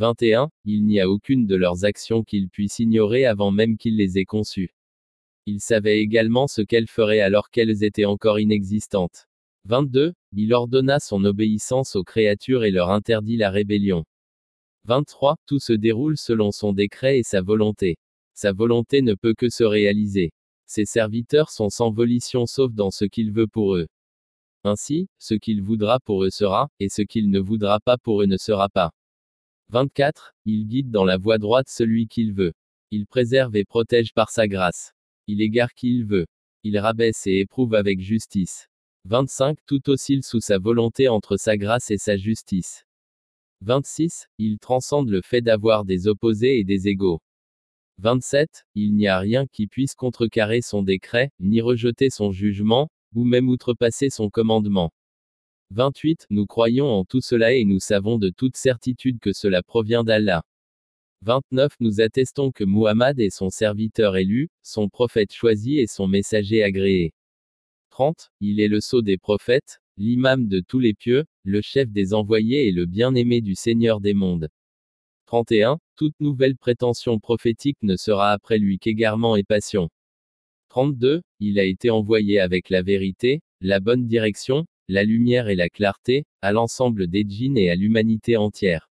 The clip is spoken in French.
21. Il n'y a aucune de leurs actions qu'il puisse ignorer avant même qu'il les ait conçues. Il savait également ce qu'elles feraient alors qu'elles étaient encore inexistantes. 22. Il ordonna son obéissance aux créatures et leur interdit la rébellion. 23. Tout se déroule selon son décret et sa volonté. Sa volonté ne peut que se réaliser. Ses serviteurs sont sans volition sauf dans ce qu'il veut pour eux. Ainsi, ce qu'il voudra pour eux sera, et ce qu'il ne voudra pas pour eux ne sera pas. 24. Il guide dans la voie droite celui qu'il veut. Il préserve et protège par sa grâce. Il égare qui il veut. Il rabaisse et éprouve avec justice. 25. Tout oscille sous sa volonté entre sa grâce et sa justice. 26. Il transcende le fait d'avoir des opposés et des égaux. 27. Il n'y a rien qui puisse contrecarrer son décret, ni rejeter son jugement, ou même outrepasser son commandement. 28. Nous croyons en tout cela et nous savons de toute certitude que cela provient d'Allah. 29. Nous attestons que Muhammad est son serviteur élu, son prophète choisi et son messager agréé. 30. Il est le sceau des prophètes, l'imam de tous les pieux, le chef des envoyés et le bien-aimé du Seigneur des mondes. 31. Toute nouvelle prétention prophétique ne sera après lui qu'égarement et passion. 32. Il a été envoyé avec la vérité, la bonne direction, la lumière et la clarté, à l'ensemble des djinns et à l'humanité entière.